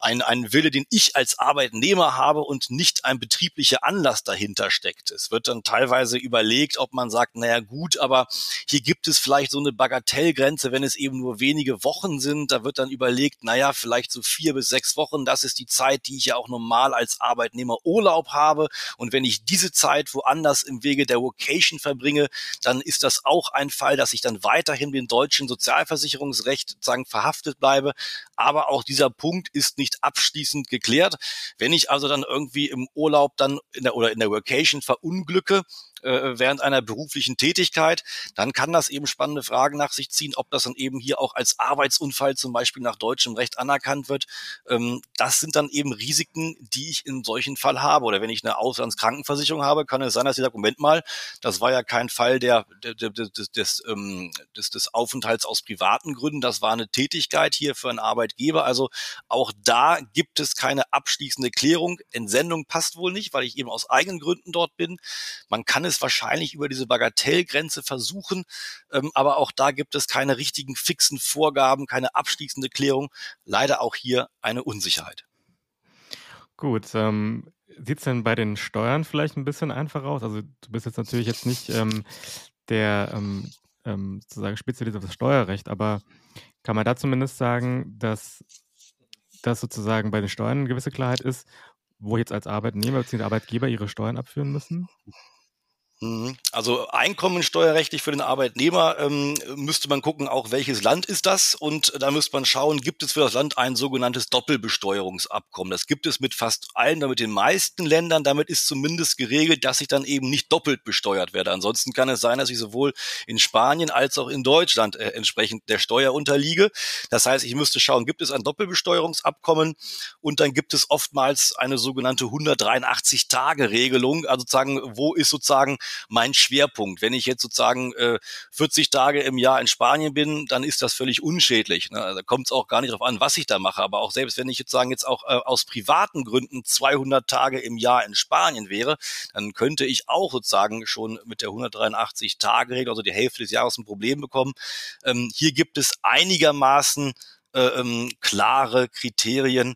ein, ein Wille, den ich als Arbeitnehmer habe und nicht ein betrieblicher Anlass dahinter steckt. Es wird dann teilweise überlegt, ob man sagt, naja gut, aber hier gibt es vielleicht so eine Bagatellgrenze, wenn es eben nur wenige Wochen sind. Da wird dann überlegt, naja, vielleicht so vier bis sechs Wochen, das ist die Zeit, die ich ja auch normal als Arbeitnehmer Urlaub habe. Und wenn ich diese Zeit woanders im Wege der Vocation verbringe, dann ist das auch ein Fall, dass ich dann weiterhin dem deutschen Sozialversicherungsrecht sozusagen verhaftet bleibe. Aber auch dieser Punkt ist nicht abschließend geklärt. Wenn ich also dann irgendwie im Urlaub dann in der, oder in der Vacation verunglücke, äh, während einer beruflichen Tätigkeit, dann kann das eben spannende Fragen nach sich ziehen, ob das dann eben hier auch als Arbeitsunfall zum Beispiel nach deutschem Recht anerkannt wird. Ähm, das sind dann eben Risiken, die ich in solchen Fall habe. Oder wenn ich eine Auslandskrankenversicherung habe, kann es sein, dass ich sage, Moment mal, das war ja kein Fall der, der, der, des, des, ähm, des, des Aufenthalts aus privaten Gründen, das war eine Tätigkeit hier für einen Arbeitgeber. Also auch da gibt es keine abschließende Klärung. Entsendung passt wohl nicht, weil ich eben aus eigenen Gründen dort bin. Man kann es es wahrscheinlich über diese Bagatellgrenze versuchen, ähm, aber auch da gibt es keine richtigen fixen Vorgaben, keine abschließende Klärung. Leider auch hier eine Unsicherheit. Gut, ähm, sieht es denn bei den Steuern vielleicht ein bisschen einfacher aus? Also du bist jetzt natürlich jetzt nicht ähm, der ähm, ähm, sozusagen spezialisiert auf das Steuerrecht, aber kann man da zumindest sagen, dass das sozusagen bei den Steuern eine gewisse Klarheit ist, wo jetzt als Arbeitnehmer bzw. Arbeitgeber ihre Steuern abführen müssen? Mhm. Also einkommensteuerrechtlich für den Arbeitnehmer ähm, müsste man gucken, auch welches Land ist das und da müsste man schauen, gibt es für das Land ein sogenanntes Doppelbesteuerungsabkommen. Das gibt es mit fast allen, damit den meisten Ländern. Damit ist zumindest geregelt, dass ich dann eben nicht doppelt besteuert werde. Ansonsten kann es sein, dass ich sowohl in Spanien als auch in Deutschland äh, entsprechend der Steuer unterliege. Das heißt, ich müsste schauen, gibt es ein Doppelbesteuerungsabkommen und dann gibt es oftmals eine sogenannte 183-Tage-Regelung, also sozusagen, wo ist sozusagen mein Schwerpunkt. Wenn ich jetzt sozusagen äh, 40 Tage im Jahr in Spanien bin, dann ist das völlig unschädlich. Ne? Also kommt es auch gar nicht darauf an, was ich da mache. Aber auch selbst wenn ich jetzt sagen, jetzt auch äh, aus privaten Gründen 200 Tage im Jahr in Spanien wäre, dann könnte ich auch sozusagen schon mit der 183-Tage-Regel, also die Hälfte des Jahres, ein Problem bekommen. Ähm, hier gibt es einigermaßen äh, ähm, klare Kriterien,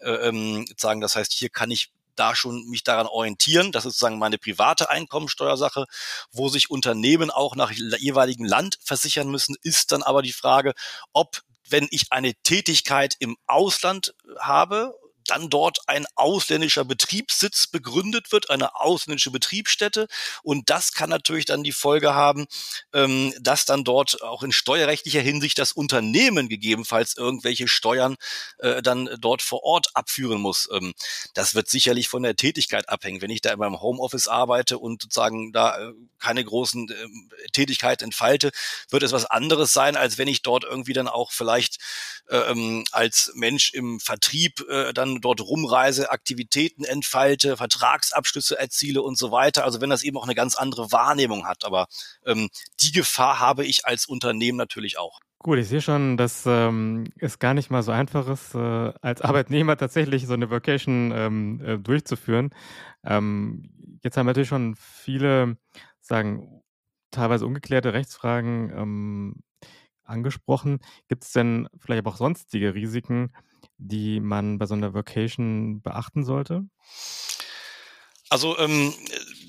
äh, ähm, sagen, das heißt, hier kann ich da schon mich daran orientieren. Das ist sozusagen meine private Einkommensteuersache. Wo sich Unternehmen auch nach jeweiligen Land versichern müssen, ist dann aber die Frage, ob wenn ich eine Tätigkeit im Ausland habe dann dort ein ausländischer Betriebssitz begründet wird, eine ausländische Betriebsstätte. Und das kann natürlich dann die Folge haben, ähm, dass dann dort auch in steuerrechtlicher Hinsicht das Unternehmen gegebenenfalls irgendwelche Steuern äh, dann dort vor Ort abführen muss. Ähm, das wird sicherlich von der Tätigkeit abhängen. Wenn ich da in meinem Homeoffice arbeite und sozusagen da äh, keine großen äh, Tätigkeit entfalte, wird es was anderes sein, als wenn ich dort irgendwie dann auch vielleicht äh, ähm, als Mensch im Vertrieb äh, dann dort rumreise, Aktivitäten entfalte, Vertragsabschlüsse erziele und so weiter. Also wenn das eben auch eine ganz andere Wahrnehmung hat. Aber ähm, die Gefahr habe ich als Unternehmen natürlich auch. Gut, ich sehe schon, dass ähm, es gar nicht mal so einfach ist, äh, als Arbeitnehmer tatsächlich so eine Vacation ähm, äh, durchzuführen. Ähm, jetzt haben wir natürlich schon viele, sagen, teilweise ungeklärte Rechtsfragen ähm, angesprochen. Gibt es denn vielleicht aber auch sonstige Risiken, die man bei so einer Vacation beachten sollte? Also ähm,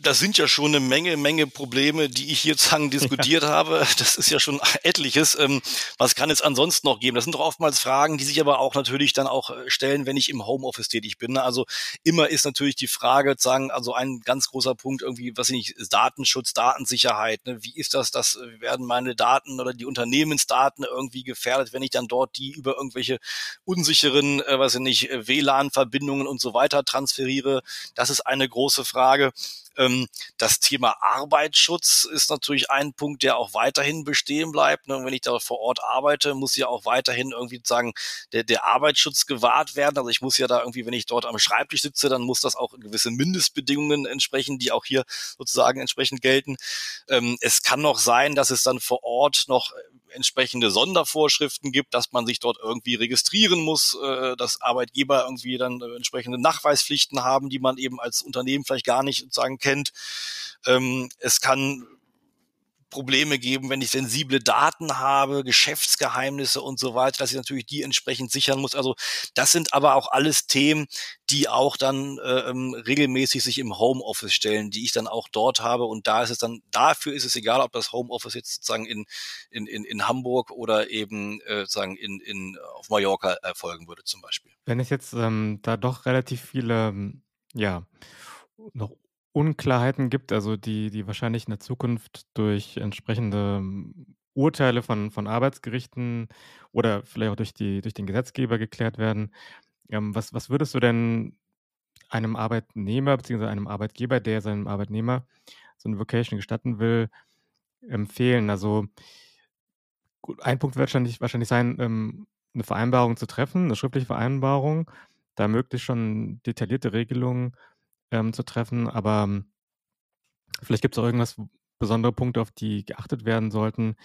das sind ja schon eine Menge, Menge Probleme, die ich hier sozusagen diskutiert ja. habe. Das ist ja schon (laughs) etliches. Ähm, was kann es ansonsten noch geben? Das sind doch oftmals Fragen, die sich aber auch natürlich dann auch äh, stellen, wenn ich im Homeoffice tätig bin. Also immer ist natürlich die Frage, sagen, also ein ganz großer Punkt irgendwie, was ich nicht, Datenschutz, Datensicherheit. Ne? Wie ist das, dass äh, werden meine Daten oder die Unternehmensdaten irgendwie gefährdet, wenn ich dann dort die über irgendwelche unsicheren, äh, was ich nicht, WLAN-Verbindungen und so weiter transferiere? Das ist eine große große Frage. Ähm, das Thema Arbeitsschutz ist natürlich ein Punkt, der auch weiterhin bestehen bleibt. Ne? Wenn ich da vor Ort arbeite, muss ja auch weiterhin irgendwie sagen, der, der Arbeitsschutz gewahrt werden. Also ich muss ja da irgendwie, wenn ich dort am Schreibtisch sitze, dann muss das auch gewisse Mindestbedingungen entsprechen, die auch hier sozusagen entsprechend gelten. Ähm, es kann noch sein, dass es dann vor Ort noch entsprechende Sondervorschriften gibt, dass man sich dort irgendwie registrieren muss, äh, dass Arbeitgeber irgendwie dann äh, entsprechende Nachweispflichten haben, die man eben als Unternehmen vielleicht gar nicht sozusagen kennt. Ähm, es kann Probleme geben, wenn ich sensible Daten habe, Geschäftsgeheimnisse und so weiter, dass ich natürlich die entsprechend sichern muss. Also das sind aber auch alles Themen, die auch dann äh, ähm, regelmäßig sich im Homeoffice stellen, die ich dann auch dort habe. Und da ist es dann, dafür ist es egal, ob das Homeoffice jetzt sozusagen in, in, in, in Hamburg oder eben äh, sozusagen in, in, auf Mallorca erfolgen würde zum Beispiel. Wenn es jetzt ähm, da doch relativ viele, ja, noch Unklarheiten gibt, also die die wahrscheinlich in der Zukunft durch entsprechende hm, Urteile von von Arbeitsgerichten oder vielleicht auch durch die durch den Gesetzgeber geklärt werden. Ähm, was was würdest du denn einem Arbeitnehmer beziehungsweise einem Arbeitgeber, der seinem Arbeitnehmer so 'ne Vacation gestatten will, empfehlen? Also gut, ein Punkt wird wahrscheinlich wahrscheinlich sein, ähm, 'ne Vereinbarung zu treffen, 'ne schriftliche Vereinbarung, da möglichst schon detaillierte Regelungen ähm, zu treffen. Aber ähm, vielleicht gibt es auch irgendwas, besondere Punkte, auf die geachtet werden sollten,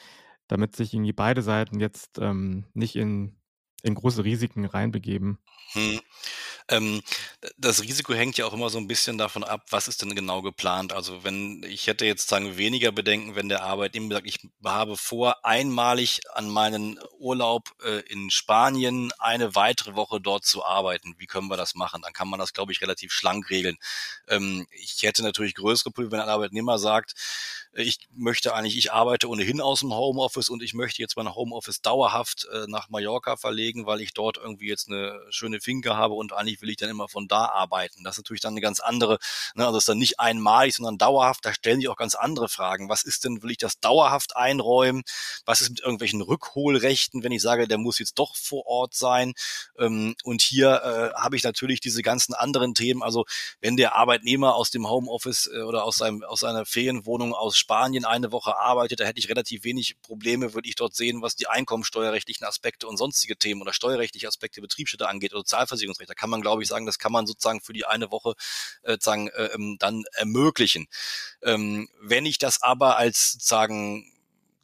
damit sich irgendwie beide Seiten jetzt ähm, nicht in, in große Risiken reinbegeben. Hm. Ähm, das Risiko hängt ja auch immer so ein bisschen davon ab, was ist denn genau geplant. Also wenn ich hätte jetzt sagen weniger Bedenken, wenn der Arbeitnehmer sagt, ich habe vor, einmalig an meinen Urlaub äh, in Spanien eine weitere Woche dort zu arbeiten. Wie können wir das machen? Dann kann man das, glaube ich, relativ schlank regeln. Ähm, ich hätte natürlich größere Probleme, wenn ein Arbeitnehmer sagt, ich möchte eigentlich, ich arbeite ohnehin aus dem Homeoffice und ich möchte jetzt mein Homeoffice dauerhaft äh, nach Mallorca verlegen, weil ich dort irgendwie jetzt eine schöne Finke habe und eigentlich will ich dann immer von da arbeiten. Das ist natürlich dann eine ganz andere, ne, also ist dann nicht einmalig, sondern dauerhaft. Da stellen sich auch ganz andere Fragen. Was ist denn, will ich das dauerhaft einräumen? Was ist mit irgendwelchen Rückholrechten, wenn ich sage, der muss jetzt doch vor Ort sein? Ähm, und hier äh, habe ich natürlich diese ganzen anderen Themen. Also wenn der Arbeitnehmer aus dem Homeoffice äh, oder aus seinem aus seiner Ferienwohnung aus Spanien eine Woche arbeitet, da hätte ich relativ wenig Probleme, würde ich dort sehen, was die einkommensteuerrechtlichen Aspekte und sonstige Themen oder steuerrechtliche Aspekte Betriebsstätte angeht oder Sozialversicherungsrecht. Da kann man, glaube ich, sagen, das kann man sozusagen für die eine Woche äh, sagen, äh, ähm, dann ermöglichen. Ähm, wenn ich das aber als sozusagen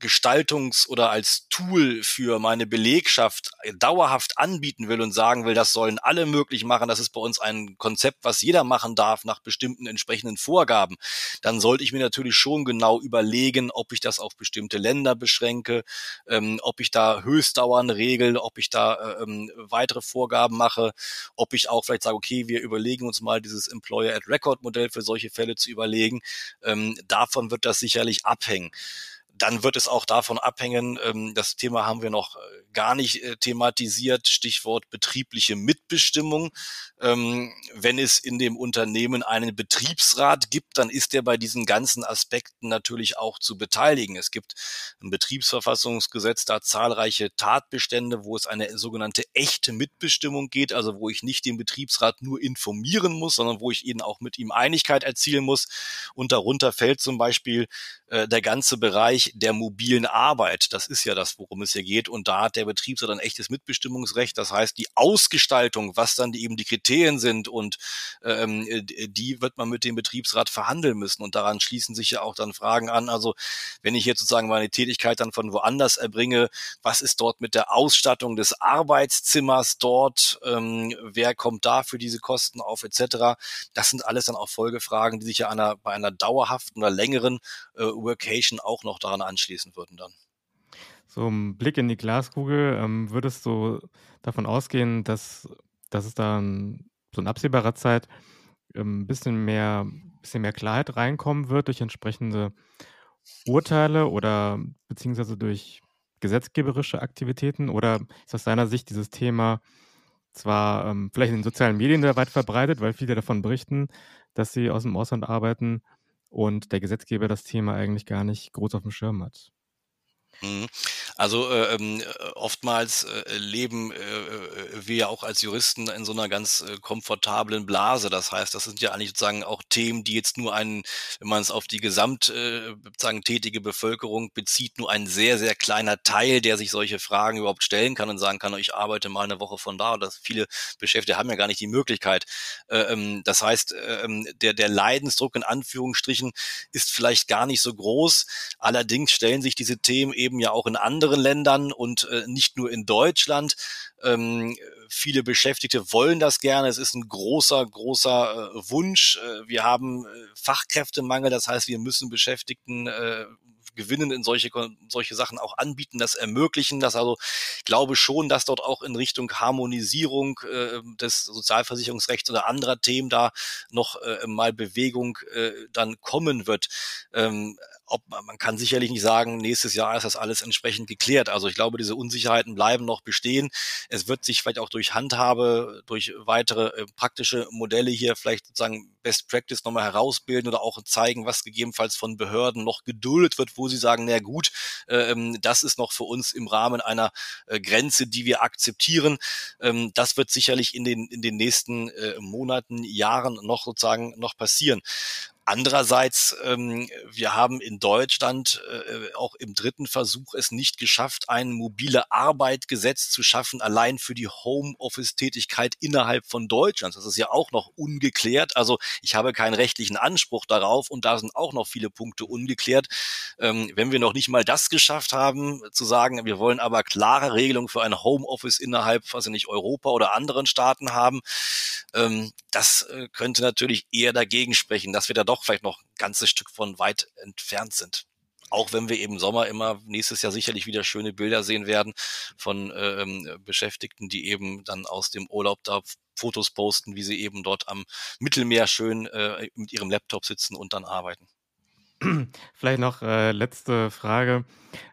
Gestaltungs- oder als Tool für meine Belegschaft dauerhaft anbieten will und sagen will, das sollen alle möglich machen, das ist bei uns ein Konzept, was jeder machen darf nach bestimmten entsprechenden Vorgaben, dann sollte ich mir natürlich schon genau überlegen, ob ich das auf bestimmte Länder beschränke, ähm, ob ich da Höchstdauern regel, ob ich da äh, ähm, weitere Vorgaben mache, ob ich auch vielleicht sage, okay, wir überlegen uns mal dieses Employer at Record Modell für solche Fälle zu überlegen. Ähm, davon wird das sicherlich abhängen dann wird es auch davon abhängen, ähm, das Thema haben wir noch äh, gar nicht äh, thematisiert, Stichwort betriebliche Mitbestimmung. Ähm, wenn es in dem Unternehmen einen Betriebsrat gibt, dann ist er bei diesen ganzen Aspekten natürlich auch zu beteiligen. Es gibt ein Betriebsverfassungsgesetz, da zahlreiche Tatbestände, wo es eine sogenannte echte Mitbestimmung geht, also wo ich nicht den Betriebsrat nur informieren muss, sondern wo ich ihnen auch mit ihm Einigkeit erzielen muss. Und darunter fällt zum Beispiel äh, der ganze Bereich der mobilen Arbeit. Das ist ja das, worum es hier geht. Und da hat der Betriebsrat ein echtes Mitbestimmungsrecht. Das heißt, die Ausgestaltung, was dann eben die Kriterien sind und ähm, die wird man mit dem Betriebsrat verhandeln müssen. Und daran schließen sich ja auch dann Fragen an. Also wenn ich jetzt sozusagen meine Tätigkeit dann von woanders erbringe, was ist dort mit der Ausstattung des Arbeitszimmers dort? Ähm, wer kommt da für diese Kosten auf etc. Das sind alles dann auch Folgefragen, die sich ja einer, bei einer dauerhaften oder längeren äh, Workation auch noch daran daran anschließen würden dann. So ein Blick in die Glaskugel, ähm, würdest du davon ausgehen, dass, dass es da so in absehbarer Zeit ein ähm, bisschen mehr, bisschen mehr Klarheit reinkommen wird durch entsprechende Urteile oder beziehungsweise durch gesetzgeberische Aktivitäten? Oder ist aus deiner Sicht dieses Thema zwar ähm, vielleicht in den sozialen Medien sehr weit verbreitet, weil viele davon berichten, dass sie aus dem Ausland arbeiten, und der Gesetzgeber das Thema eigentlich gar nicht groß auf dem Schirm hat. Mhm. Also äh, ähm, oftmals äh, leben äh, äh, wir ja auch als Juristen in so einer ganz äh, komfortablen Blase. Das heißt, das sind ja eigentlich sozusagen auch Themen, die jetzt nur einen, wenn man es auf die gesamt äh, sozusagen tätige Bevölkerung bezieht, nur ein sehr, sehr kleiner Teil, der sich solche Fragen überhaupt stellen kann und sagen kann, ich arbeite mal eine Woche von da. Oder viele Beschäftigte haben ja gar nicht die Möglichkeit. Äh, ähm, das heißt, äh, ähm, der, der Leidensdruck in Anführungsstrichen ist vielleicht gar nicht so groß. Allerdings stellen sich diese Themen eben ja auch in anderen Ländern und äh, nicht nur in Deutschland. Ähm, viele Beschäftigte wollen das gerne. Es ist ein großer, großer äh, Wunsch. Äh, wir haben äh, Fachkräftemangel, das heißt, wir müssen Beschäftigten äh, gewinnen, in solche, solche Sachen auch anbieten, das ermöglichen. Das also glaube schon, dass dort auch in Richtung Harmonisierung äh, des Sozialversicherungsrechts oder anderer Themen da noch äh, mal Bewegung äh, dann kommen wird. Ähm, ob man kann sicherlich nicht sagen, nächstes Jahr ist das alles entsprechend geklärt. Also ich glaube, diese Unsicherheiten bleiben noch bestehen. Es wird sich vielleicht auch durch Handhabe, durch weitere äh, praktische Modelle hier vielleicht sozusagen Best Practice nochmal herausbilden oder auch zeigen, was gegebenenfalls von Behörden noch geduldet wird, wo sie sagen, na gut, äh, ähm, das ist noch für uns im Rahmen einer äh, Grenze, die wir akzeptieren. Ähm, das wird sicherlich in den, in den nächsten äh, Monaten, Jahren noch sozusagen noch passieren. Andererseits, ähm, wir haben in Deutschland äh, auch im dritten Versuch es nicht geschafft, ein mobile Arbeitgesetz zu schaffen, allein für die Homeoffice-Tätigkeit innerhalb von Deutschland. Das ist ja auch noch ungeklärt. Also ich habe keinen rechtlichen Anspruch darauf und da sind auch noch viele Punkte ungeklärt. Ähm, wenn wir noch nicht mal das geschafft haben, zu sagen, wir wollen aber klare Regelungen für ein Homeoffice innerhalb, was ich nicht, Europa oder anderen Staaten haben, ähm, das äh, könnte natürlich eher dagegen sprechen, dass wir da doch vielleicht noch ein ganzes Stück von weit entfernt sind. Auch wenn wir eben Sommer immer nächstes Jahr sicherlich wieder schöne Bilder sehen werden von ähm, Beschäftigten, die eben dann aus dem Urlaub da Fotos posten, wie sie eben dort am Mittelmeer schön äh, mit ihrem Laptop sitzen und dann arbeiten. Vielleicht noch äh, letzte Frage,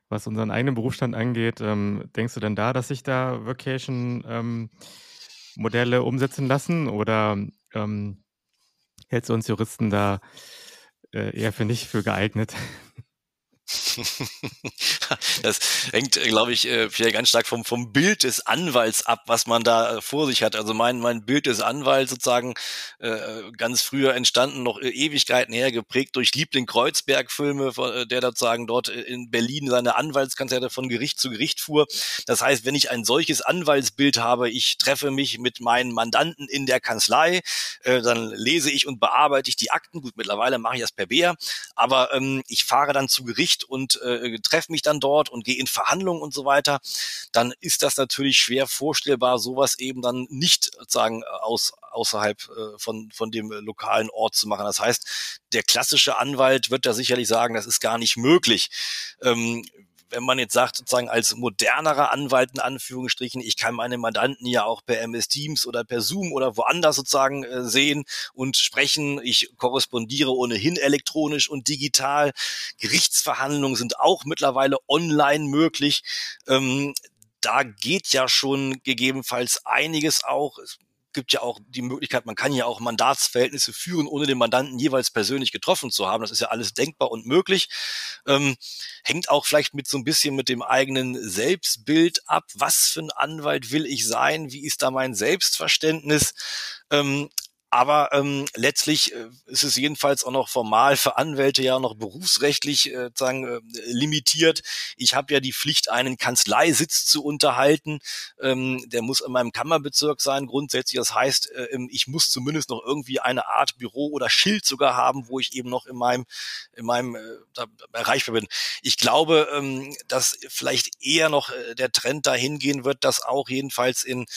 was unseren eigenen Berufsstand angeht. Ähm, denkst du denn da, dass sich da Vacation ähm, Modelle umsetzen lassen oder ähm, hältst du uns Juristen da äh, eher für nicht für geeignet? (laughs) das hängt, glaube ich, äh, vielleicht ganz stark vom, vom Bild des Anwalts ab, was man da äh, vor sich hat. Also mein, mein Bild des Anwalts sozusagen äh, ganz früher entstanden, noch Ewigkeiten her, geprägt durch Liebling Kreuzberg-Filme, der sozusagen dort in Berlin seine Anwaltskanzlei von Gericht zu Gericht fuhr. Das heißt, wenn ich ein solches Anwaltsbild habe, ich treffe mich mit meinen Mandanten in der Kanzlei, äh, dann lese ich und bearbeite ich die Akten. Gut, mittlerweile mache ich das per Bär, aber ähm, ich fahre dann zu Gericht Gericht und äh, treffe mich dann dort und gehe in Verhandlungen und so weiter, dann ist das natürlich schwer vorstellbar, sowas eben dann nicht sagen aus außerhalb äh, von von dem lokalen Ort zu machen. Das heißt, der klassische Anwalt wird da sicherlich sagen, das ist gar nicht möglich. Ähm, wenn man jetzt sagt, sozusagen als modernerer Anwalt in Anführungsstrichen, ich kann meine Mandanten ja auch per MS Teams oder per Zoom oder woanders sozusagen äh, sehen und sprechen. Ich korrespondiere ohnehin elektronisch und digital. Gerichtsverhandlungen sind auch mittlerweile online möglich. Ähm, da geht ja schon gegebenenfalls einiges auch. Gibt ja auch die Möglichkeit, man kann ja auch Mandatsverhältnisse führen, ohne den Mandanten jeweils persönlich getroffen zu haben. Das ist ja alles denkbar und möglich. Ähm, hängt auch vielleicht mit so ein bisschen mit dem eigenen Selbstbild ab. Was für ein Anwalt will ich sein? Wie ist da mein Selbstverständnis? Ähm, aber ähm, letztlich äh, ist es jedenfalls auch noch formal für Anwälte ja noch berufsrechtlich äh, sagen, äh, limitiert. Ich habe ja die Pflicht, einen Kanzleisitz zu unterhalten. Ähm, der muss in meinem Kammerbezirk sein grundsätzlich. Das heißt, äh, ich muss zumindest noch irgendwie eine Art Büro oder Schild sogar haben, wo ich eben noch in meinem, in meinem äh, da erreichbar bin. Ich glaube, ähm, dass vielleicht eher noch äh, der Trend dahin gehen wird, dass auch jedenfalls in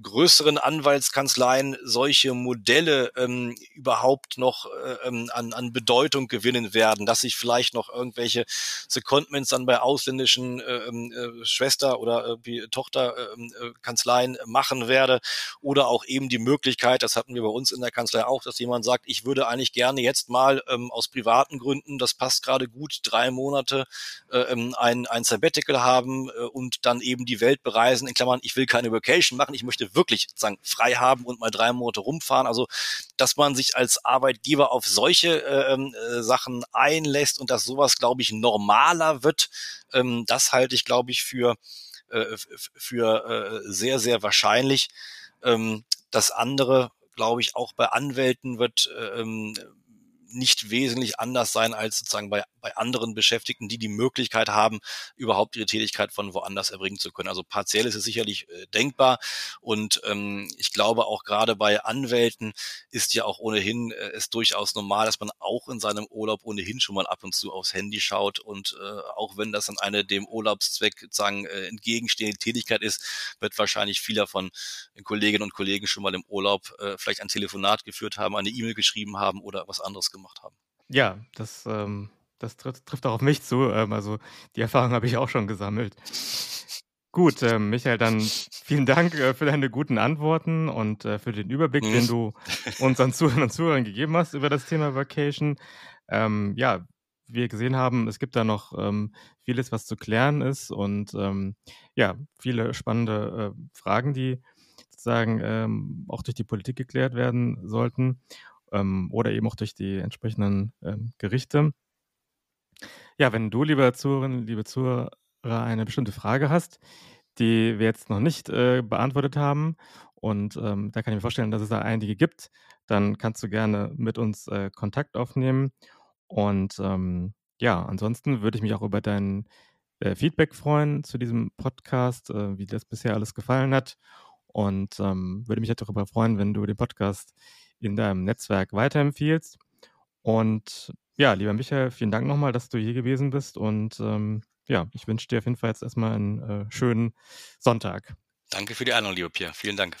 größeren Anwaltskanzleien solche Modelle ähm, überhaupt noch äh, ähm, an, an Bedeutung gewinnen werden, dass ich vielleicht noch irgendwelche Secondments dann bei ausländischen äh, ähm, äh, Schwester- oder äh, Tochterkanzleien äh, machen werde oder auch eben die Möglichkeit, das hatten wir bei uns in der Kanzlei auch, dass jemand sagt, ich würde eigentlich gerne jetzt mal ähm, aus privaten Gründen, das passt gerade gut, drei Monate äh, ähm, ein, ein Sabbatical haben äh, und dann eben die Welt bereisen, in Klammern, ich will keine Vacation machen, ich möchte wirklich sozusagen frei haben und mal drei Monate rumfahren. Also Also, dass man sich als Arbeitgeber auf solche ähm, äh, Sachen einlässt und dass sowas, glaube ich, normaler wird, ähm, das halte ich, glaube ich, für, äh, für äh, sehr, sehr wahrscheinlich. Ähm, das andere, glaube ich, auch bei Anwälten wird äh, ähm, nicht wesentlich anders sein als sozusagen bei, bei anderen Beschäftigten, die die Möglichkeit haben, überhaupt ihre Tätigkeit von woanders erbringen zu können. Also partiell ist es sicherlich äh, denkbar und ähm, ich glaube auch gerade bei Anwälten ist ja auch ohnehin äh, es durchaus normal, dass man auch in seinem Urlaub ohnehin schon mal ab und zu aufs Handy schaut und äh, auch wenn das dann eine dem Urlaubszweck sozusagen äh, entgegenstehende Tätigkeit ist, wird wahrscheinlich vieler von Kolleginnen und Kollegen schon mal im Urlaub äh, vielleicht ein Telefonat geführt haben, eine E-Mail geschrieben haben oder was anderes gemacht gemacht haben. Ja, das, ähm, das trifft, trifft auch auf mich zu. Ähm, also die Erfahrung habe ich auch schon gesammelt. Gut, äh, Michael, dann vielen Dank äh, für deine guten Antworten und äh, für den Überblick, mhm. den du unseren Zuhörern und Zuhörern gegeben hast über das Thema Vacation. Ähm, ja, wie wir gesehen haben, es gibt da noch ähm, vieles, was zu klären ist und ähm, ja, viele spannende äh, Fragen, die sozusagen ähm, auch durch die Politik geklärt werden sollten ähm, oder eben auch durch die entsprechenden ähm, Gerichte. Ja, wenn du, liebe Zuhörerinnen, liebe Zuhörer, eine bestimmte Frage hast, die wir jetzt noch nicht äh, beantwortet haben, und ähm, da kann ich mir vorstellen, dass es da einige gibt, dann kannst du gerne mit uns äh, Kontakt aufnehmen. Und ähm, ja, ansonsten würde ich mich auch über dein äh, Feedback freuen zu diesem Podcast, äh, wie das bisher alles gefallen hat. Und ähm, würde mich auch darüber freuen, wenn du den Podcast in deinem Netzwerk weiterempfiehlst. Und ja, lieber Michael, vielen Dank nochmal, dass du hier gewesen bist. Und ähm, ja, ich wünsche dir auf jeden Fall jetzt erstmal einen äh, schönen Sonntag. Danke für die Einladung, lieber Pierre. Vielen Dank.